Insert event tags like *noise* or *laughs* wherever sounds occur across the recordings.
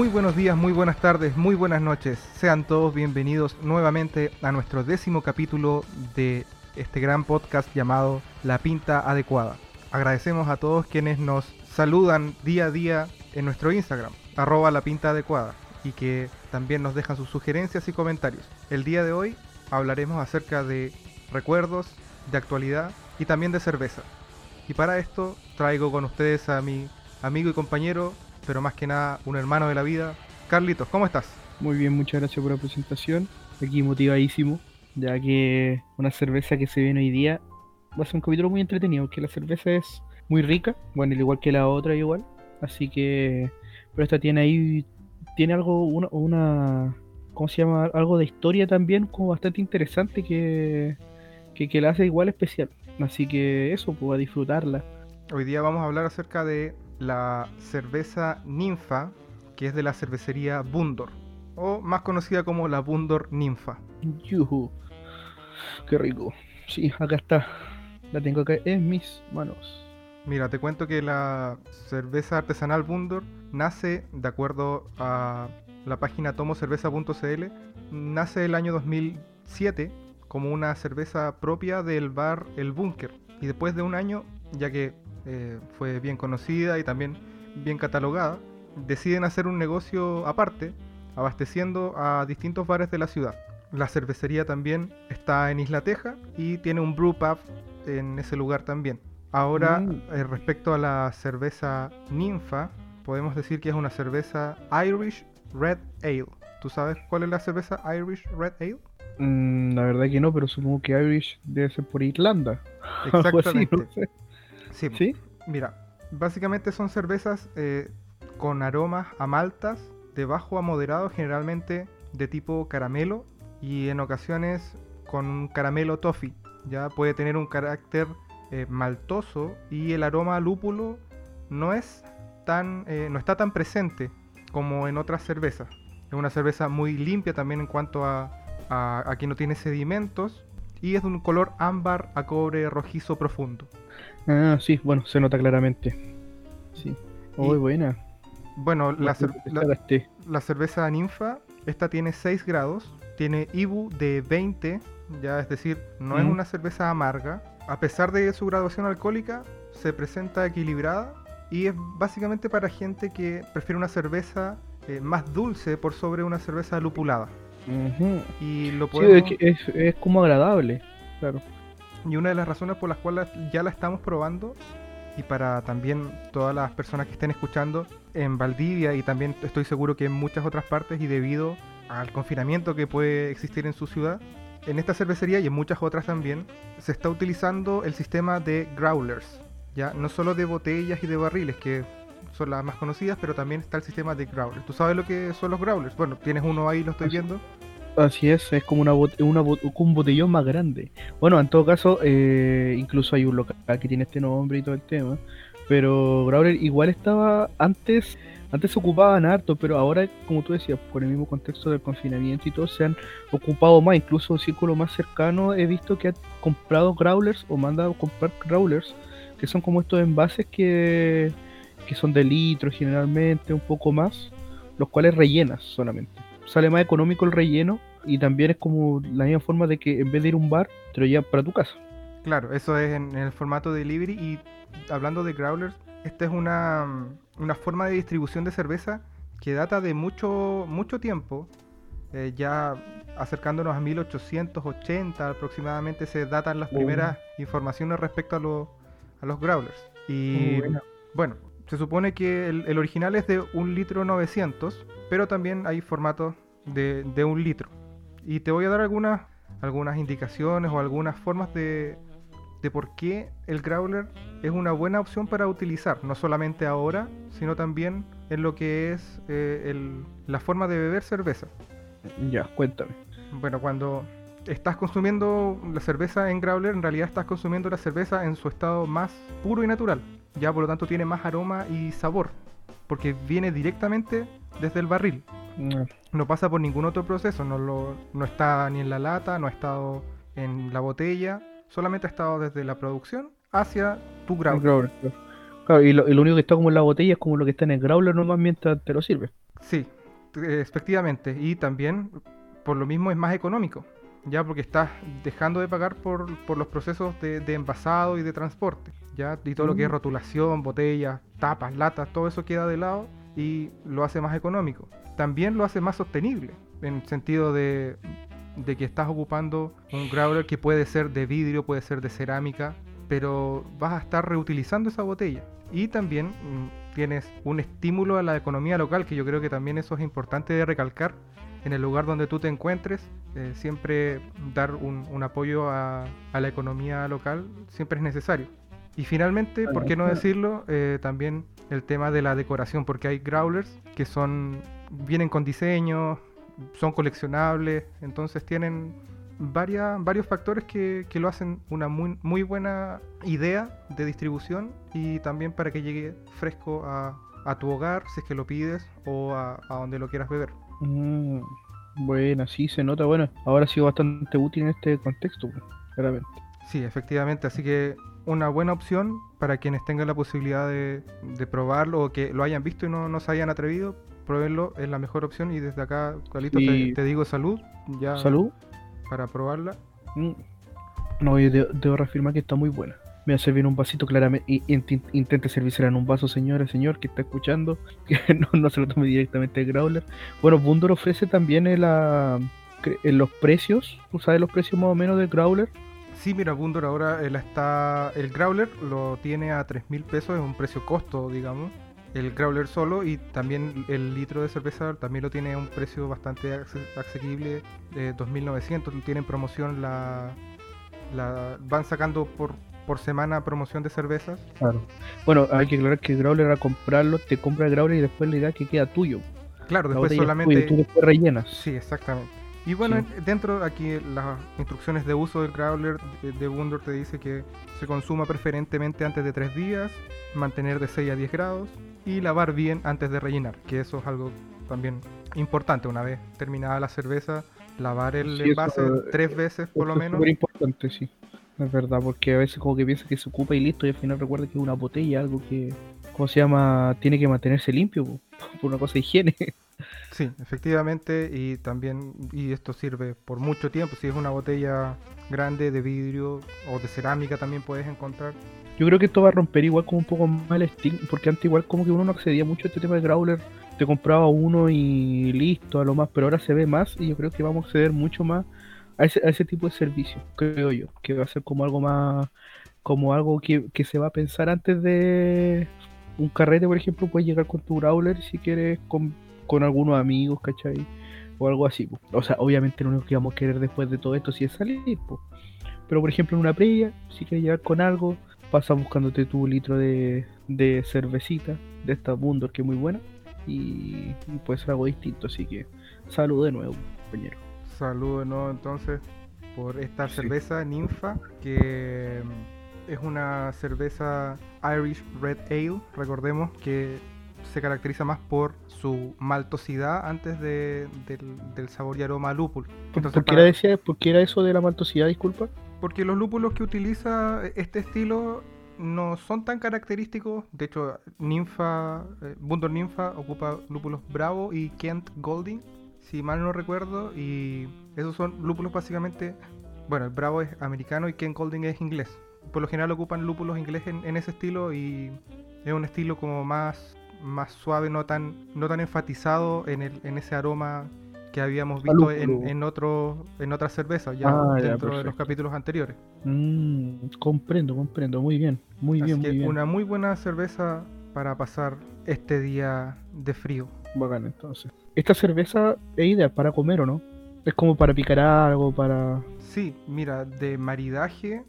Muy buenos días, muy buenas tardes, muy buenas noches. Sean todos bienvenidos nuevamente a nuestro décimo capítulo de este gran podcast llamado La Pinta Adecuada. Agradecemos a todos quienes nos saludan día a día en nuestro Instagram, arroba La Pinta Adecuada, y que también nos dejan sus sugerencias y comentarios. El día de hoy hablaremos acerca de recuerdos, de actualidad y también de cerveza. Y para esto traigo con ustedes a mi amigo y compañero, pero más que nada un hermano de la vida, Carlitos, ¿cómo estás? Muy bien, muchas gracias por la presentación. Aquí motivadísimo, ya que una cerveza que se viene hoy día va a ser un capítulo muy entretenido, porque la cerveza es muy rica, bueno, al igual que la otra igual. Así que, pero esta tiene ahí, tiene algo, una, una ¿cómo se llama? Algo de historia también, como bastante interesante que, que, que la hace igual especial. Así que eso, pues a disfrutarla. Hoy día vamos a hablar acerca de la cerveza ninfa, que es de la cervecería Bundor, o más conocida como la Bundor Ninfa. Yuhu. Qué rico. Sí, acá está. La tengo acá en mis manos. Mira, te cuento que la cerveza artesanal Bundor nace, de acuerdo a la página tomocerveza.cl, nace el año 2007 como una cerveza propia del bar El Búnker. Y después de un año, ya que eh, fue bien conocida y también bien catalogada, deciden hacer un negocio aparte, abasteciendo a distintos bares de la ciudad. La cervecería también está en Isla Teja y tiene un brew pub en ese lugar también. Ahora, Mm. eh, respecto a la cerveza ninfa, podemos decir que es una cerveza Irish Red Ale. ¿Tú sabes cuál es la cerveza Irish Red Ale? Mm, la verdad que no, pero supongo que Irish debe ser por Irlanda. *laughs* Así, Exactamente. no sé. Sí, ¿Sí? Mira, básicamente son cervezas eh, con aromas a maltas de bajo a moderado, generalmente de tipo caramelo y en ocasiones con un caramelo toffee. Ya puede tener un carácter eh, maltoso y el aroma a lúpulo no es tan, eh, no está tan presente como en otras cervezas. Es una cerveza muy limpia también en cuanto a, a, a que no tiene sedimentos y es de un color ámbar a cobre rojizo profundo. Ah, sí, bueno, se nota claramente. Sí. Muy buena. Bueno, la, cer- la- la cerveza ninfa, esta tiene 6 grados, tiene IBU de 20, ya es decir, no es Mm. una cerveza amarga. A pesar de su graduación alcohólica, se presenta equilibrada y es básicamente para gente que prefiere una cerveza eh, más dulce por sobre una cerveza lupulada. Y lo Sí, podemos, es, es, es como agradable. Claro. Y una de las razones por las cuales ya la estamos probando y para también todas las personas que estén escuchando en Valdivia y también estoy seguro que en muchas otras partes y debido al confinamiento que puede existir en su ciudad, en esta cervecería y en muchas otras también se está utilizando el sistema de growlers, ya no solo de botellas y de barriles que son las más conocidas, pero también está el sistema de growlers. ¿Tú sabes lo que son los growlers? Bueno, tienes uno ahí, lo estoy viendo. Así es, es como una, bot- una bot- un botellón más grande. Bueno, en todo caso, eh, incluso hay un local que tiene este nombre y todo el tema. Pero Growler igual estaba antes, antes se ocupaban harto, pero ahora, como tú decías, con el mismo contexto del confinamiento y todo, se han ocupado más. Incluso un círculo más cercano he visto que ha comprado Growlers o mandado comprar Growlers, que son como estos envases que, que son de litro generalmente, un poco más, los cuales rellenas solamente sale más económico el relleno y también es como la misma forma de que en vez de ir a un bar, te lo llevan para tu casa. Claro, eso es en, el formato delivery y hablando de growlers, esta es una, mm, una forma de distribución de cerveza que data de mucho, mucho tiempo, eh, ya acercándonos a 1880 aproximadamente se datan las Oh. primeras informaciones respecto a, los a los growlers. Y bueno, se supone que el, el original es de un litro 900, pero también hay formatos de, de un litro. Y te voy a dar algunas, algunas indicaciones o algunas formas de, de por qué el growler es una buena opción para utilizar, no solamente ahora, sino también en lo que es eh, el- la forma de beber cerveza. Ya, cuéntame. Bueno, cuando estás consumiendo la cerveza en growler, en realidad estás consumiendo la cerveza en su estado más puro y natural. Ya por lo tanto tiene más aroma y sabor, porque viene directamente desde el barril. Ah, No pasa por ningún otro proceso, no, lo, no está ni en la lata, no ha estado en la botella, solamente ha estado desde la producción hacia tu growler. Claro. Y lo, y lo único que está como en la botella es como lo que está en el growler nomás mientras te lo sirve. Sí, efectivamente. Y también, por lo mismo, es más económico. Ya porque estás dejando de pagar por, por los procesos de, de envasado y de transporte. ¿Ya? Y todo lo que es rotulación, botellas, tapas, latas, todo eso queda de lado y lo hace más económico. También lo hace más sostenible, en el sentido de, de que estás ocupando un growler que puede ser de vidrio, puede ser de cerámica, pero vas a estar reutilizando esa botella. Y también mm, tienes un estímulo a la economía local, que yo creo que también eso es importante de recalcar. En el lugar donde tú te encuentres, eh, siempre dar un, un apoyo a, a la economía local siempre es necesario. Y finalmente, ¿por qué no decirlo? Eh, también el tema de la decoración, porque hay growlers que son vienen con diseño, son coleccionables, entonces tienen varias, varios factores que, que lo hacen una muy, muy buena idea de distribución y también para que llegue fresco a, a tu hogar, si es que lo pides, o a, a donde lo quieras beber. Mm, Bueno, sí, se nota. Bueno, ahora ha sido bastante útil en este contexto, claramente. Sí, efectivamente, así que una buena opción para quienes tengan la posibilidad de, de probarlo o que lo hayan visto y no, no se hayan atrevido, pruébenlo, es la mejor opción y desde acá, Carlitos, Y- te, te digo salud, ya Salud. para probarla. Mm. No, yo de- debo reafirmar que está muy buena. Me va a servir un vasito claramente. y- int- Intente servírsela en un vaso, señora, señor, que está escuchando. *laughs* Que no, no se lo tome directamente el Growler. Bueno, Bundor ofrece también el, en los precios. ¿Tú sabes los precios más o menos del Growler? Sí, mira, Bundor ahora él está, el Growler lo tiene a 3 mil pesos, es un precio costo, digamos. El Growler solo y también el litro de cerveza también lo tiene a un precio bastante asequible, de 2.900. Tienen promoción, la, la van sacando por, por semana promoción de cervezas. Claro. Bueno, hay que aclarar que el Growler a comprarlo, te compra el Growler y después la idea que queda tuyo. Claro, La después solamente... tuya, tú después rellenas. Sí, exactamente. Y bueno, Sí. en- dentro aquí las instrucciones de uso del growler de, Wundor te dice que se consuma preferentemente antes de 3 días, mantener de 6 a 10 grados y lavar bien antes de rellenar, que eso es algo también importante. Una vez terminada la cerveza, lavar el Sí, envase tres veces por lo Eso es menos. súper importante, sí. Es verdad, porque a veces como que piensa que se ocupa y listo, y al final recuerda que es una botella, algo que, ¿cómo se llama? Tiene que mantenerse limpio, po, *laughs* por una cosa de higiene. Sí, efectivamente, y también, y esto sirve por mucho tiempo, si es una botella grande de vidrio o de cerámica también puedes encontrar. Yo creo que esto va a romper igual como un poco más el estigma, porque antes igual como que uno no accedía mucho a este tema de Growler, te compraba uno y listo, a lo más, pero ahora se ve más y yo creo que vamos a acceder mucho más a ese, a ese tipo de servicio, creo yo, que va a ser como algo más, como algo que, que se va a pensar antes de un carrete, por ejemplo, puedes llegar con tu Growler si quieres con algunos amigos, ¿cachai? O algo así, po. o sea, obviamente lo único que vamos a querer después de todo esto sí es salir, po. pero por ejemplo en una previa, si quieres llegar con algo, pasa buscándote tu litro de, de cervecita de esta Bundor que es muy buena y, y puede ser algo distinto, así que salud de nuevo, compañero. Saludos ¿no? entonces por esta Sí. cerveza ninfa que mm, es una cerveza Irish Red Ale, recordemos que se caracteriza más por su maltosidad antes de- del, del sabor y aroma a lúpulo. ¿Por, Entonces, por qué para- decía, ¿Por qué era eso de la maltosidad, disculpa? Porque los lúpulos que utiliza este estilo no son tan característicos. De hecho, Ninfa, eh, Bundor Ninfa ocupa lúpulos Bravo y Kent Golding, si mal no recuerdo. Y esos son lúpulos básicamente. Bueno, el Bravo es americano y Kent Golding es inglés. Por lo general ocupan lúpulos ingleses en, en ese estilo y es un estilo como más, más suave, no tan, no tan enfatizado en, el, en ese aroma que habíamos visto en, en, otro, en otras cervezas ya Ah, ya, dentro de los capítulos anteriores. Mm, comprendo, comprendo, muy bien, muy Así bien, que muy bien. una muy buena cerveza para pasar este día de frío. Bacán, entonces. Esta cerveza es ideal para comer, ¿o no? Es como para picar algo, para... Sí, mira, de maridaje,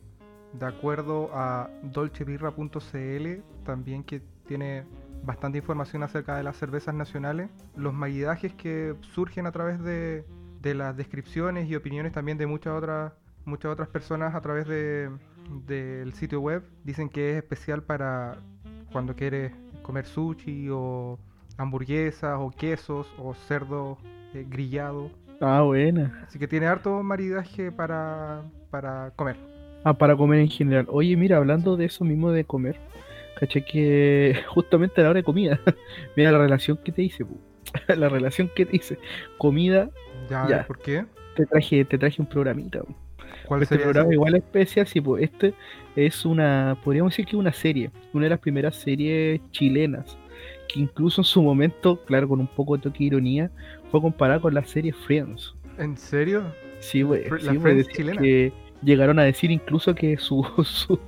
de acuerdo a dolcebirra.cl, también que tiene bastante información acerca de las cervezas nacionales, los maridajes que surgen a través de, de las descripciones y opiniones también de muchas otras muchas otras personas a través de del sitio web dicen que es especial para cuando quieres comer sushi o hamburguesas o quesos o cerdo eh, grillado Ah, buena. Así que tiene harto maridaje para, para comer. Ah, para comer en general. Oye, mira, hablando de eso mismo de comer, caché que *laughs* justamente a la hora de comida, *laughs* mira la relación que te hice, *laughs* la relación que dice comida, Ya, Ya. ¿por qué? te traje, te traje un programita. ¿Cuál Este programa ese? igual especial, sí, pues este es una, podríamos decir que una serie, una de las primeras series chilenas, que incluso en su momento, claro, con un poco de toque de ironía, fue comparada con la serie Friends. ¿En serio? Sí, güey, sí, chilena. que llegaron a decir incluso que su, *laughs* su-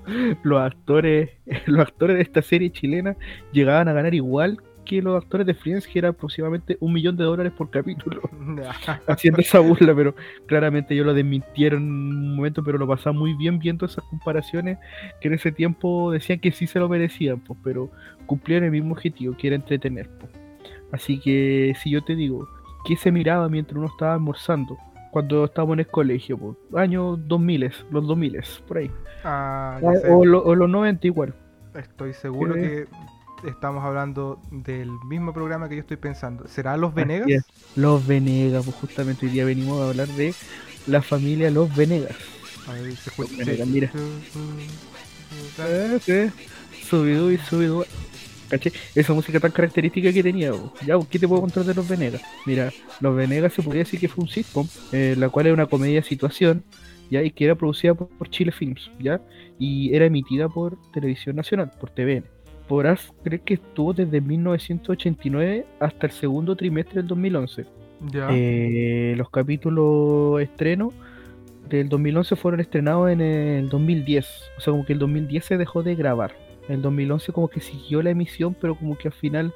los actores, *laughs* los actores de esta serie chilena llegaban a ganar igual que los actores de Friends, que era aproximadamente un millón de dólares por capítulo. *laughs* haciendo esa burla, pero claramente ellos lo desmintieron en un momento, pero lo pasaba muy bien viendo esas comparaciones que en ese tiempo decían que sí se lo merecían, pues, pero cumplieron el mismo objetivo, que era entretener. pues. Así que si yo te digo, ¿qué se miraba mientras uno estaba almorzando? Cuando estábamos en el colegio, pues, años 2000, los 2000, por ahí. Ah, ya sé. O, lo- o los 90 igual. Estoy seguro ¿Qué? que estamos hablando del mismo programa que yo estoy pensando. ¿Será Los Venegas? Los Venegas, pues justamente hoy día venimos a hablar de la familia Los Venegas. A ver, se. Los Venegas, mira. Eh, sí. Subidú y subidú. ¿Cachai? Esa música tan característica que tenía. bo. Ya, bo, ¿qué te puedo contar de Los Venegas? Mira, Los Venegas se podría decir que fue un sitcom, eh, la cual era una comedia de situación, ya, y que era producida por, por Chile Films, ya, y era emitida por Televisión Nacional, por TVN. Podrás creer que estuvo desde 1989 hasta el segundo trimestre del 2011. Ya. Eh, los capítulos estreno del 2011 fueron estrenados en el 2010. O sea, como que el 2010 se dejó de grabar. El 2011 como que siguió la emisión, pero como que al final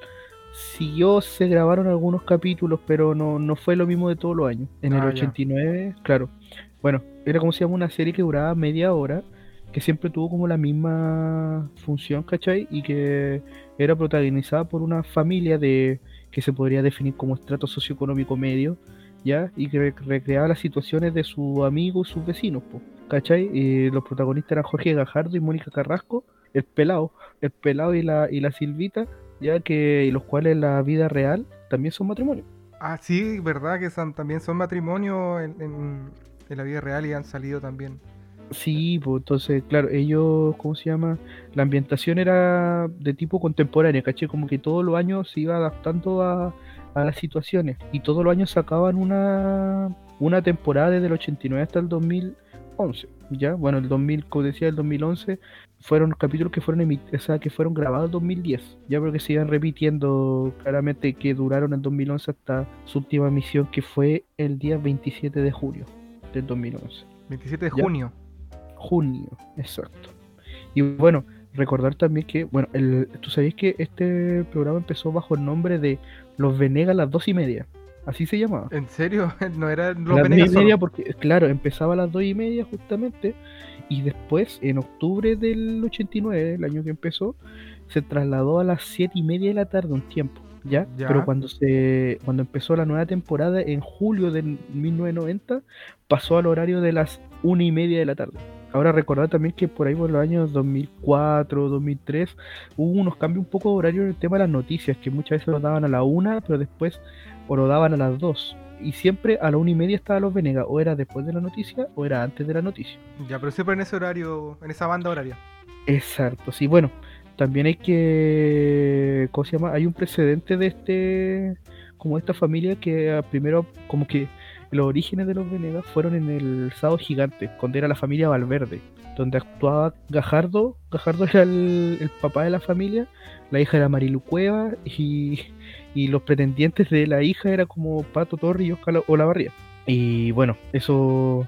siguió, se grabaron algunos capítulos, pero no, no fue lo mismo de todos los años. En el Ah, ya. 89, claro. Bueno, era como se llama una serie que duraba media hora, que siempre tuvo como la misma función, ¿cachai? Y que era protagonizada por una familia de que se podría definir como estrato socioeconómico medio, ¿ya? Y que rec- recreaba las situaciones de sus amigos y sus vecinos, po, ¿cachai? Y los protagonistas eran Jorge Gajardo y Mónica Carrasco, el pelado, el pelado y la, y la Silvita, ya que y los cuales en la vida real también son matrimonio. Ah, sí, verdad que son, también son matrimonios en, en- en la vida real y han salido también. Sí, pues entonces, claro, ellos, ¿cómo se llama? La ambientación era de tipo contemporáneo, ¿caché? Como que todos los años se iba adaptando a, a las situaciones y todos los años sacaban una, una temporada desde el 89 hasta el 2011, ¿ya? Bueno, el 2000, como decía, el 2011 fueron capítulos que fueron emit- o sea, que fueron grabados en 2010, ya porque se iban repitiendo claramente que duraron en 2011 hasta su última emisión que fue el día 27 de julio del 2011 27 de Ya. junio. junio, exacto. Y bueno, recordar también que, bueno, el, tú sabías que este programa empezó bajo el nombre de Los Venegas a las dos y media. Así se llamaba. ¿En serio? *laughs* ¿No era Los las y media porque, claro, empezaba a las dos y media justamente. Y después, en octubre del 89, el año que empezó, se trasladó a las siete y media de la tarde un tiempo. ¿Ya? Ya. Pero cuando se cuando empezó la nueva temporada en julio del 1990 pasó al horario de las una y media de la tarde. Ahora recordar también que por ahí por los años 2004, 2003 hubo unos cambios un poco de horario en el tema de las noticias, que muchas veces lo daban a la una, pero después o lo daban a las dos. Y siempre a la una y media estaba Los Venegas, o era después de la noticia o era antes de la noticia. Ya, pero siempre en ese horario, en esa banda horaria. Exacto, sí, bueno, también hay que, ¿cómo se llama? Hay un precedente de este, como esta familia que ah, primero, como que los orígenes de los Venegas fueron en el Sábado Gigante, cuando era la familia Valverde, donde actuaba Gajardo, Gajardo era el, el papá de la familia, la hija era Marilu Cueva y, y los pretendientes de la hija era como Pato Torre y Oscar Olavarría. Y bueno, eso,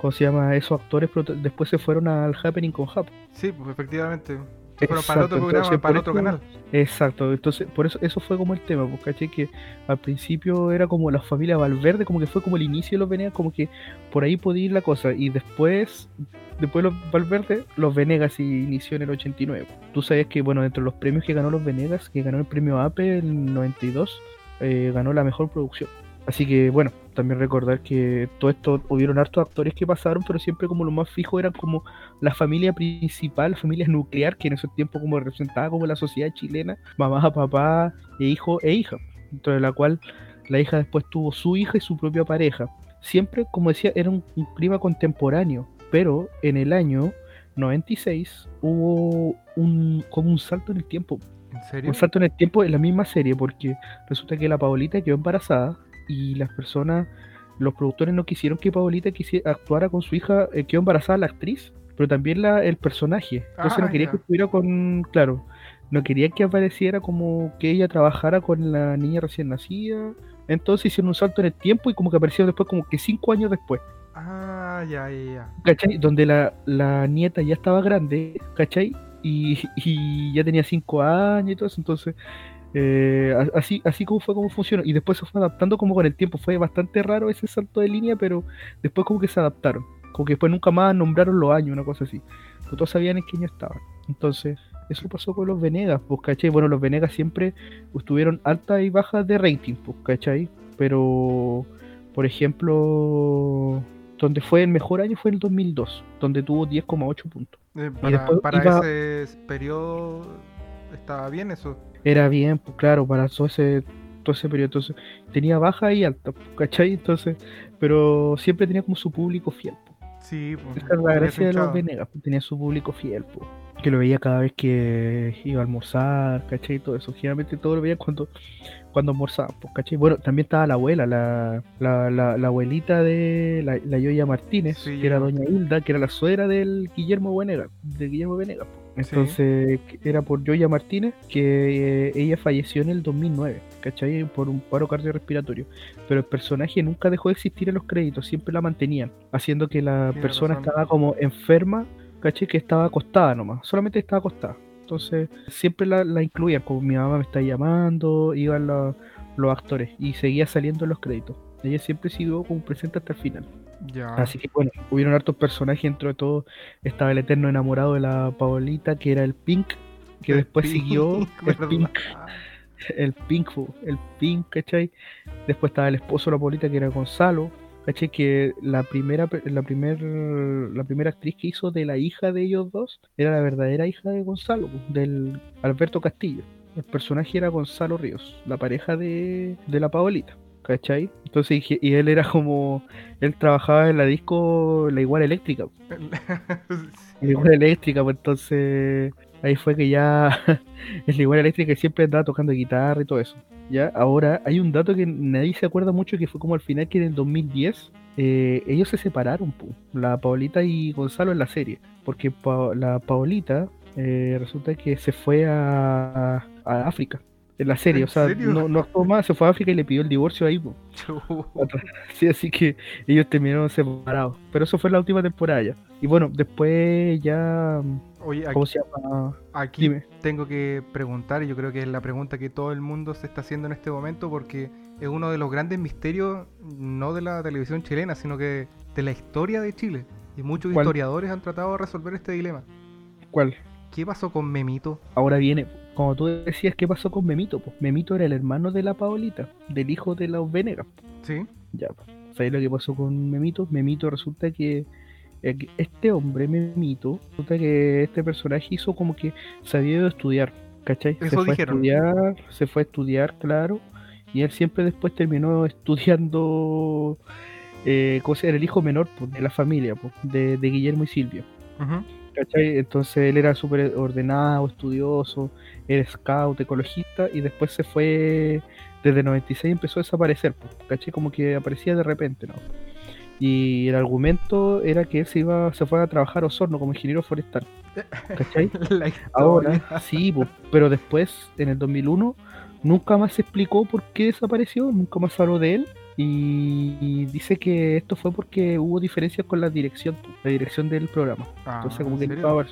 ¿cómo se llama? Esos actores después se fueron al Happening con Hap. Sí, pues efectivamente. Para otro Exacto, programa, entonces, para el por otro eso- canal. Exacto, entonces por eso eso fue como el tema, caché que al principio era como la familia Valverde, como que fue como el inicio de los Venegas, como que por ahí podía ir la cosa, y después, después los Valverde, los Venegas inició en el 89. Tú sabías que, bueno, entre los premios que ganó los Venegas, que ganó el premio APE en el 92, eh, ganó la mejor producción. Así que, bueno, también recordar que todo esto, hubieron hartos actores que pasaron, pero siempre como lo más fijo eran como la familia principal, la familia nuclear, que en ese tiempo como representaba como la sociedad chilena, mamá, papá, e hijo e hija, dentro de la cual la hija después tuvo su hija y su propia pareja. Siempre, como decía, era un, un clima contemporáneo, pero en el año 96 hubo un, como un salto en el tiempo. ¿En serio? Un salto en el tiempo en la misma serie, porque resulta que la Paolita quedó embarazada y las personas, los productores no quisieron que Paolita quisi- actuara con su hija, eh, quedó embarazada la actriz, pero también la, el personaje. Entonces Ah, no quería ya. que estuviera con, claro, no quería que apareciera como que ella trabajara con la niña recién nacida. Entonces hicieron un salto en el tiempo y como que apareció después, como que cinco años después. Ah, ya, ya, ya. ¿cachai? Donde la, la nieta ya estaba grande, ¿cachai? Y, y ya tenía 5 años y todo eso, entonces, eh, así, así como fue como funcionó. Y después se fue adaptando como con el tiempo, fue bastante raro ese salto de línea, pero después como que se adaptaron. Como que después nunca más nombraron los años, una cosa así. Pero todos sabían en qué año estaban. Entonces, eso pasó con los Venegas, pues, ¿cachai? Bueno, los Venegas siempre estuvieron altas y bajas de rating, pues, ¿cachai? Pero, por ejemplo, donde fue el mejor año fue el 2002, donde tuvo 10,8 puntos. Eh, Y para después para iba- ese periodo estaba bien eso. Era bien, pues claro, para todo ese, todo ese periodo. Entonces, tenía baja y alta, pues, ¿cachai? Entonces, pero siempre tenía como su público fiel. pues. Sí, pues, Esa es la gracia de los. Venegas, pues, tenía su público fiel, pues, que lo veía cada vez que iba a almorzar, ¿cachai? Y todo eso. Generalmente todo lo veía cuando, cuando almorzaban, pues, ¿cachai? Bueno, también estaba la abuela, la, la, la, la abuelita de la, la Yoya Martínez, Sí, que era doña Hilda, que era la suegra del Guillermo Venegas, de Guillermo Venegas. pues. Entonces, era por Yoya Martínez que eh, ella falleció en el 2009, ¿cachai? Por un paro cardiorrespiratorio. Pero el personaje nunca dejó de existir en los créditos, siempre la mantenían, haciendo que la persona razón. estaba como enferma, ¿cachai? Que estaba acostada nomás, solamente estaba acostada. Entonces, siempre la, la incluían, como mi mamá me está llamando, iban la- los actores y seguía saliendo en los créditos. Ella siempre siguió como presente hasta el final. Ya. Así que bueno, hubieron hartos personajes, dentro de todo estaba el eterno enamorado de la Paolita, que era el Pink, que El después Pink, siguió *laughs* el. Pink, el Pink, el Pink, ¿cachai? Después estaba el esposo de la Paolita, que era Gonzalo, ¿cachai? Que la primera, la primer, la primera actriz que hizo de la hija de ellos dos era la verdadera hija de Gonzalo, del Alberto Castillo. El personaje era Gonzalo Ríos, la pareja de, de la Paolita. ¿Cachai? Entonces, y él era como, él trabajaba en la disco La Igual Eléctrica, *laughs* la Igual Eléctrica, pues entonces ahí fue que ya *laughs* la Igual Eléctrica siempre andaba tocando guitarra y todo eso. Ya, ahora hay un dato que nadie se acuerda mucho que fue como al final que en el 2010 eh, ellos se separaron, pu, la Paolita y Gonzalo en la serie, porque Pa- la Paolita eh, resulta que se fue a, a África en la serie, ¿En o sea, no, no actuó más, se fue a África y le pidió el divorcio ahí. *laughs* Sí, así que ellos terminaron separados. Pero eso fue la última temporada ya. Y bueno, después ya. Oye, aquí, ¿Cómo se llama? aquí Dime. tengo que preguntar, y yo creo que es la pregunta que todo el mundo se está haciendo en este momento, porque es uno de los grandes misterios, no de la televisión chilena, sino que de la historia de Chile. Y muchos ¿Cuál? historiadores han tratado de resolver este dilema. ¿Cuál? ¿Qué pasó con Memito? Ahora viene, como tú decías, ¿qué pasó con Memito? Pues Memito era el hermano de la Paolita, del hijo de los Venegas. ¿Sí? Ya, pues. ¿sabes lo que pasó con Memito? Memito resulta que eh, que este hombre, Memito, resulta que este personaje hizo como que se había ido a estudiar, ¿cachai? se Eso fue dijeron. a estudiar, se fue a estudiar, claro, y él siempre después terminó *laughs* estudiando, eh, ¿cómo se? Era el hijo menor pues, de la familia, pues, de, de Guillermo y Silvio. ¿cachai? Entonces él era súper ordenado, estudioso, era scout, ecologista, y después se fue, desde el 96 empezó a desaparecer, pues, ¿cachai? Como que aparecía de repente, ¿no? Y el argumento era que él se iba, se fue a trabajar a Osorno como ingeniero forestal, ¿cachai? *laughs* Ahora, sí, pues, pero después, en el 2001, nunca más se explicó por qué desapareció, nunca más habló de él. Y dice que esto fue porque hubo diferencias con la dirección, la dirección del programa. Ah, Entonces, como ¿en que serio?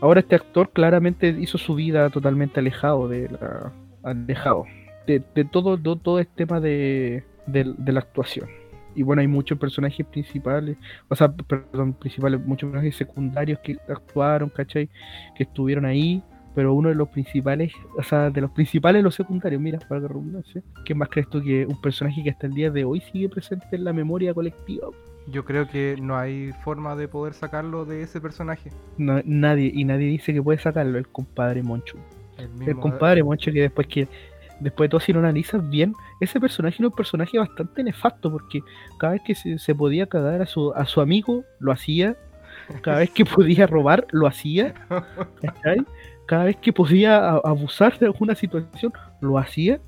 Ahora este actor claramente hizo su vida totalmente alejado de la, alejado de, de todo, todo el tema de, de- de la actuación. Y bueno, hay muchos personajes principales, o sea, perdón, principales, muchos personajes secundarios que actuaron, ¿cachai? Que estuvieron ahí, pero uno de los principales, o sea, de los principales, los secundarios, mira, para que redundancia, ¿qué más crees tú que un personaje que hasta el día de hoy sigue presente en la memoria colectiva? Yo creo que no hay forma de poder sacarlo de ese personaje. No- nadie, y nadie dice que puede sacarlo, el compadre Monchu. El, compadre Moncho que después que después de todo si lo analizas bien, ese personaje era un personaje bastante nefasto porque cada vez que se, se podía cagar a su, a su amigo, lo hacía. Cada vez que *laughs* podía robar, lo hacía. *laughs* ¿cachai? cada vez que podía abusar de alguna situación, lo hacía.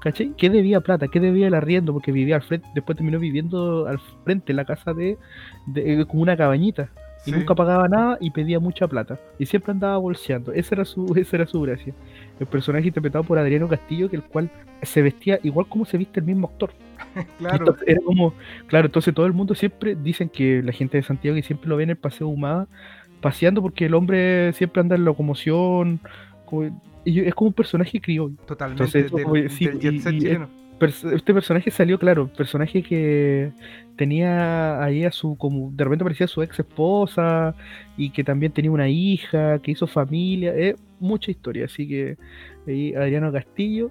¿Cachai? ¿Qué debía plata? ¿Qué debía el arriendo? Porque vivía al frente, después terminó viviendo al frente en la casa de, de como una cabañita y nunca pagaba nada y pedía mucha plata. Y siempre andaba bolseando. Esa era su, *laughs* esa era su gracia. El personaje interpretado por Adriano Castillo, que el cual se vestía igual como se viste el mismo actor. *laughs* claro. era como, claro, entonces todo el mundo siempre dicen que la gente de Santiago que siempre lo ve en el paseo Humada paseando porque el hombre siempre anda en locomoción. Y es como un personaje criollo. Totalmente. chileno este personaje salió, claro, personaje que tenía ahí a su, como de repente parecía su ex esposa y que también tenía una hija, que hizo familia, es mucha historia, así que ahí Adriano Castillo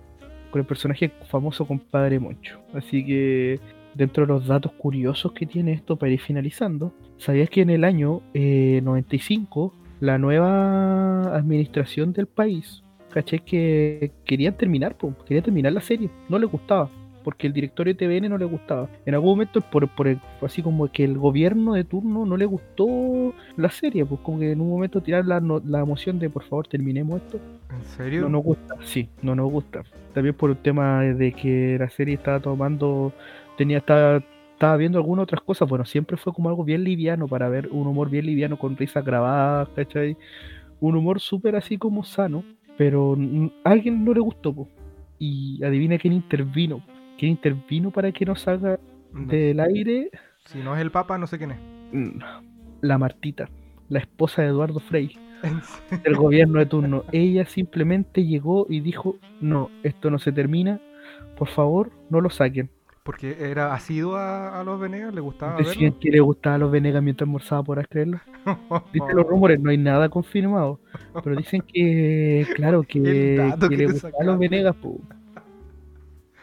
con el personaje famoso compadre Moncho. Así que dentro de los datos curiosos que tiene esto para ir finalizando, ¿sabías que en el año 95 eh, la nueva administración del país caché que querían terminar, pues, querían terminar la serie, no les gustaba, porque el directorio de TVN no le gustaba. En algún momento, por, por así como que el gobierno de turno no le gustó la serie, pues como que en un momento tirar la, la moción de por favor terminemos esto. ¿En serio? No nos gusta, sí, no nos gusta. También por el tema de que la serie estaba tomando, tenía, estaba, estaba viendo algunas otras cosas, bueno, siempre fue como algo bien liviano para ver un humor bien liviano con risas grabadas, ¿cachai? Un humor súper así como sano, pero a alguien no le gustó, y adivina quién intervino. ¿Quién intervino para que no salga del aire? Si no es el Papa, no sé quién es. Mm, la Martita, la esposa de Eduardo Frei, *laughs* del gobierno de turno. Ella simplemente llegó y dijo, no, esto no se termina, por favor, no lo saquen. Porque era asiduo a, los Venegas, le gustaba. Decían que le gustaba a los Venegas mientras almorzaba, por creerlo. *laughs* Dicen los rumores, no hay nada confirmado. Pero dicen que, *laughs* claro, que, le gustaba a los Venegas.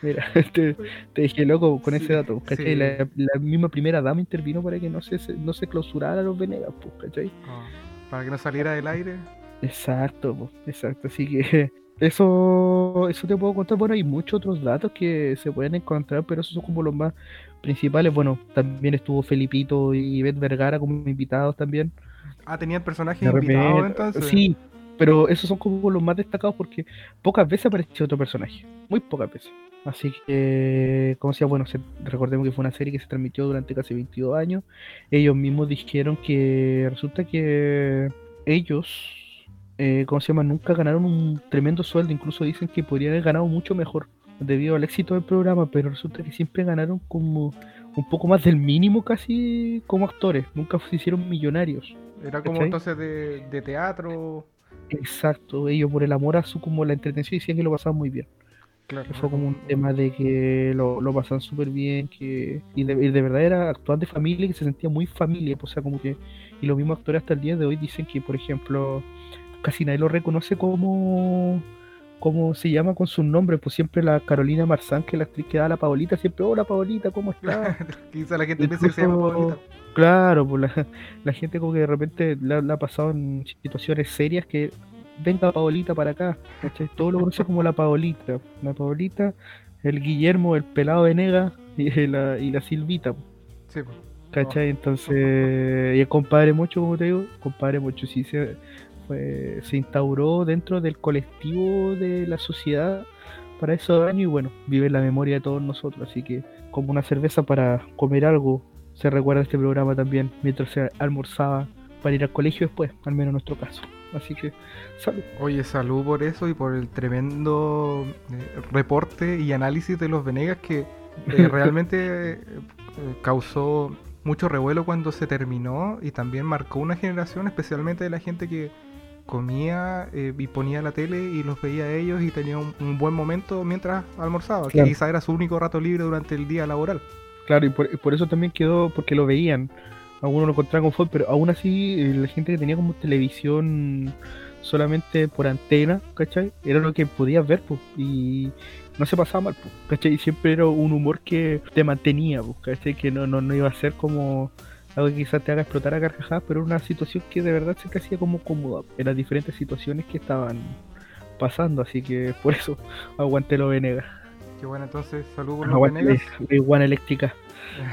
Mira, *laughs* te, te, dije loco con ese dato. La, misma primera dama intervino para que no se, no se clausurara a los Venegas, ¿cachai? Ah, para que no saliera del aire. Exacto, exacto. Así que eso, eso te puedo contar. Bueno, hay muchos otros datos que se pueden encontrar, pero esos son como los más principales. Bueno, también estuvo Felipito y Beth Vergara como invitados también. Ah, tenían personajes invitados entonces. Sí, pero esos son como los más destacados porque pocas veces apareció otro personaje. Muy pocas veces. Así que, como decía, bueno, recordemos que fue una serie que se transmitió durante casi 22 años. Ellos mismos dijeron que resulta que ellos eh, ¿cómo se llama? Nunca ganaron un tremendo sueldo, incluso dicen que podrían haber ganado mucho mejor debido al éxito del programa, pero resulta que siempre ganaron como un poco más del mínimo casi como actores, nunca se hicieron millonarios. Era como entonces de, teatro. Exacto, ellos por el amor a su como la entretención decían que lo pasaban muy bien. Claro, fue como un tema de que lo, lo pasaban súper bien, que y de, de, verdad era actuar de familia que se sentía muy familia, o sea, como que y los mismos actores hasta el día de hoy dicen que, por ejemplo, casi nadie lo reconoce como cómo se llama con su nombre, pues siempre la Carolina Marzán, que la actriz que da la Paolita, siempre, hola Paolita, ¿cómo estás? *laughs* Quizá la gente piensa que se llama Paolita. Claro, pues la, gente como que de repente la, ha pasado en situaciones serias que venga Paolita para acá, ¿cachai? Todo lo conoce como la Paolita, la Paolita, el Guillermo, el pelado Venega y la, y la Silvita. Sí, pues. ¿Cachai? Entonces, y el compadre mucho, como te digo, compadre mucho, sí se se instauró dentro del colectivo de la sociedad para esos años y bueno, vive en la memoria de todos nosotros. Así que como una cerveza para comer algo, se recuerda este programa también mientras se almorzaba para ir al colegio después, al menos en nuestro caso. Así que salud. Oye, salud por eso y por el tremendo eh, reporte y análisis de los Venegas que eh, *laughs* realmente eh, causó mucho revuelo cuando se terminó y también marcó una generación, especialmente de la gente que comía eh, y ponía la tele y los veía a ellos y tenía un, buen momento mientras almorzaba, que quizá era su único rato libre durante el día laboral. Claro, y por, eso también quedó, porque lo veían. Algunos lo encontraban con fue, pero aún así eh, la gente que tenía como televisión solamente por antena, ¿cachai? Era lo que podías ver, pues, y no se pasaba mal, pues, ¿cachai? Y siempre era un humor que te mantenía, pues, ¿cachai? Que no, no, no iba a ser como algo que quizás te haga explotar a carcajadas, pero era una situación que de verdad se te hacía como cómoda en las diferentes situaciones que estaban pasando, así que por eso *laughs* aguanté lo Venegas. Qué bueno, entonces saludos los Venegas. La iguana eléctrica.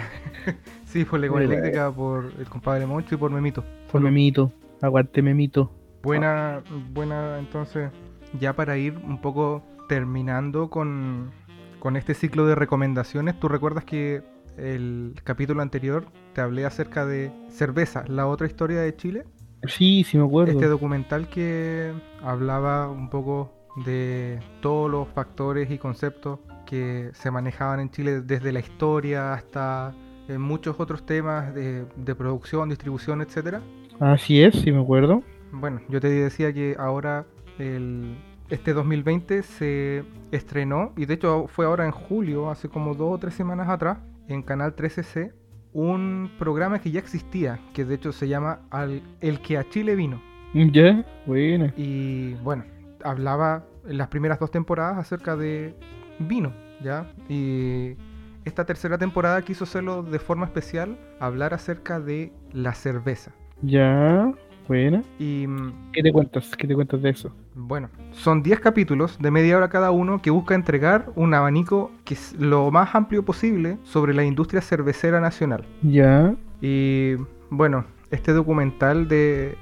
*laughs* sí, por la iguana eléctrica, por el compadre Moncho y por Memito. Por Memito, aguante Memito. Buena, buena, entonces, ya para ir un poco terminando con, con este ciclo de recomendaciones, ¿tú recuerdas que el capítulo anterior te hablé acerca de Cerveza, la otra historia de Chile? Sí, sí me acuerdo. Este documental que hablaba un poco de todos los factores y conceptos que se manejaban en Chile desde la historia hasta eh, muchos otros temas de, de producción, distribución, etcétera. Así es, sí me acuerdo. Bueno, yo te decía que ahora el, este 2020 se estrenó, y de hecho fue ahora en julio, hace como dos o tres semanas atrás, en Canal 13C, un programa que ya existía, que de hecho se llama Al- El que a Chile vino. Ya, bueno. Y bueno, hablaba en las primeras dos temporadas acerca de vino, ¿ya? Y esta tercera temporada quiso hacerlo de forma especial, hablar acerca de la cerveza. Ya, buena. Y ¿Qué te cuentas? ¿Qué te cuentas de eso? Bueno, son 10 capítulos de media hora cada uno que busca entregar un abanico que es lo más amplio posible sobre la industria cervecera nacional. Ya, Y bueno, este documental de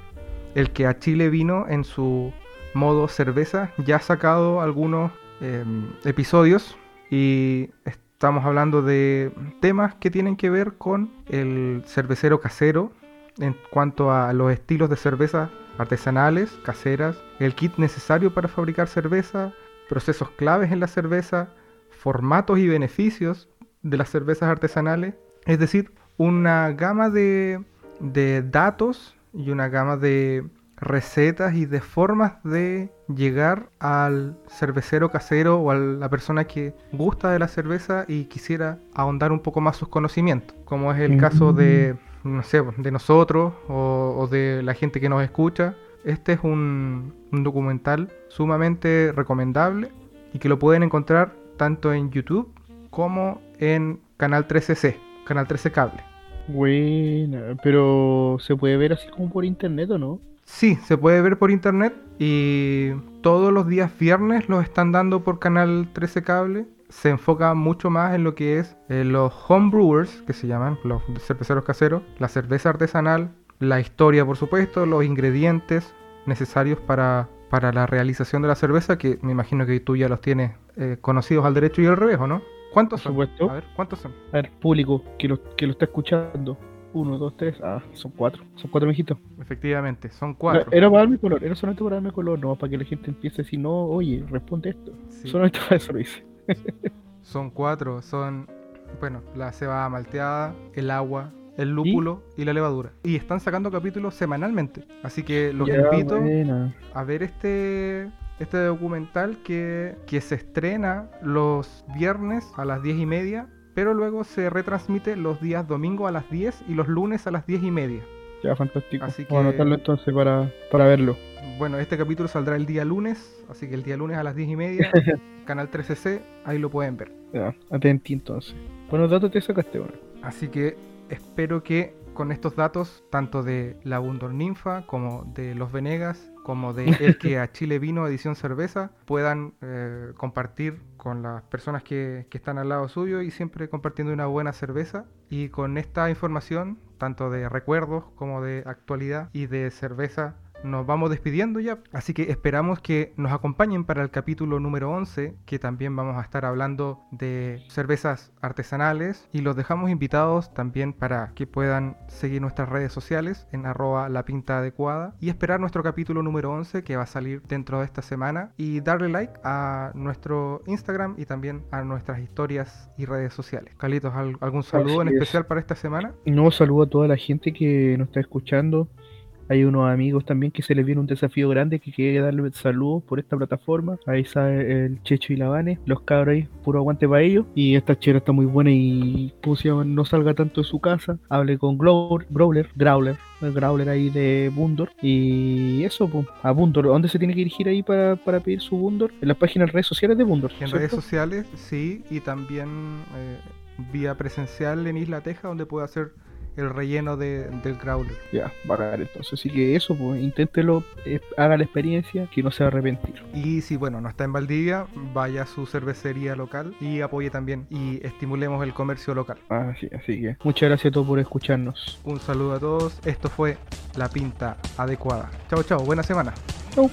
el que a Chile vino en su modo cerveza ya ha sacado algunos eh, episodios y estamos hablando de temas que tienen que ver con el cervecero casero en cuanto a los estilos de cerveza artesanales, caseras, el kit necesario para fabricar cerveza, procesos claves en la cerveza, formatos y beneficios de las cervezas artesanales, es decir, una gama de, de datos y una gama de recetas y de formas de llegar al cervecero casero o a la persona que gusta de la cerveza y quisiera ahondar un poco más sus conocimientos, como es el caso de, no sé, de nosotros o, o de la gente que nos escucha. Este es un, un documental sumamente recomendable y que lo pueden encontrar tanto en YouTube como en Canal 13C, Canal 13 Cable. buena. Pero se puede ver así como por internet o no? Sí, se puede ver por internet y todos los días viernes los están dando por Canal 13 Cable. Se enfoca mucho más en lo que es eh, los homebrewers, que se llaman los cerveceros caseros, la cerveza artesanal, la historia, por supuesto, los ingredientes necesarios para, para la realización de la cerveza, que me imagino que tú ya los tienes eh, conocidos al derecho y al revés, ¿o no? ¿Cuántos Por son? supuesto. A ver, ¿cuántos son? A ver, público que lo, que lo está escuchando. Uno, dos, tres. Ah, son cuatro. Son cuatro mijitos. Efectivamente, son cuatro. Era para darme color, era solamente para darme color, no para que la gente empiece a decir, no, oye, responde esto. Sí. Solamente para eso lo hice. Son cuatro, son, bueno, la cebada malteada, el agua, el lúpulo y, la levadura. Y están sacando capítulos semanalmente. Así que los invito buena. a ver este, este documental que, que se estrena los viernes a las 10 y media, pero luego se retransmite los días domingo a las 10 y los lunes a las 10 y media. Ya, fantástico. Así Vamos a que- anotarlo entonces para, para verlo. Bueno, este capítulo saldrá el día lunes, así que el día lunes a las 10 y media, *laughs* canal 13C, ahí lo pueden ver. Ya, atenti entonces. Buenos datos te sacaste, bueno. Así que espero que con estos datos, tanto de la Bundor Ninfa, como de los Venegas, como de *laughs* El que a Chile vino edición cerveza, puedan eh, compartir con las personas que, que están al lado suyo y siempre compartiendo una buena cerveza. Y con esta información, tanto de recuerdos como de actualidad y de cerveza, nos vamos despidiendo ya. Así que esperamos que nos acompañen para el capítulo número 11, que también vamos a estar hablando de cervezas artesanales. Y los dejamos invitados también para que puedan seguir nuestras redes sociales en arroba la pinta adecuada y esperar nuestro capítulo número 11 que va a salir dentro de esta semana. Y darle like a nuestro Instagram y también a nuestras historias y redes sociales. Carlitos, ¿al- ¿algún saludo en es. especial para esta semana? No saludo a toda la gente que nos está escuchando. Hay unos amigos también que se les viene un desafío grande que quiere darle saludos por esta plataforma. Ahí está el Checho y la Vane, los cabros ahí, puro aguante para ellos. Y esta chera está muy buena y ¿cómo se llama? no salga tanto de su casa. Hable con Growler, Growler, Growler, el Growler ahí de Bundor. Y eso, pues, a Bundor. ¿Dónde se tiene que dirigir ahí para, para pedir su Bundor? En las páginas redes sociales de Bundor. En ¿cierto? redes sociales, sí, y también eh, vía presencial en Isla Teja, donde puede hacer el relleno de, del growler. Ya, bacán entonces. Así que eso, pues inténtelo, eh, haga la experiencia, que no se va a arrepentir. Y si bueno, no está en Valdivia, vaya a su cervecería local y apoye también y estimulemos el comercio local. Así, así que muchas gracias a todos por escucharnos. Un saludo a todos. Esto fue La Pinta Adecuada. Chao, chao. Buena semana. Chau.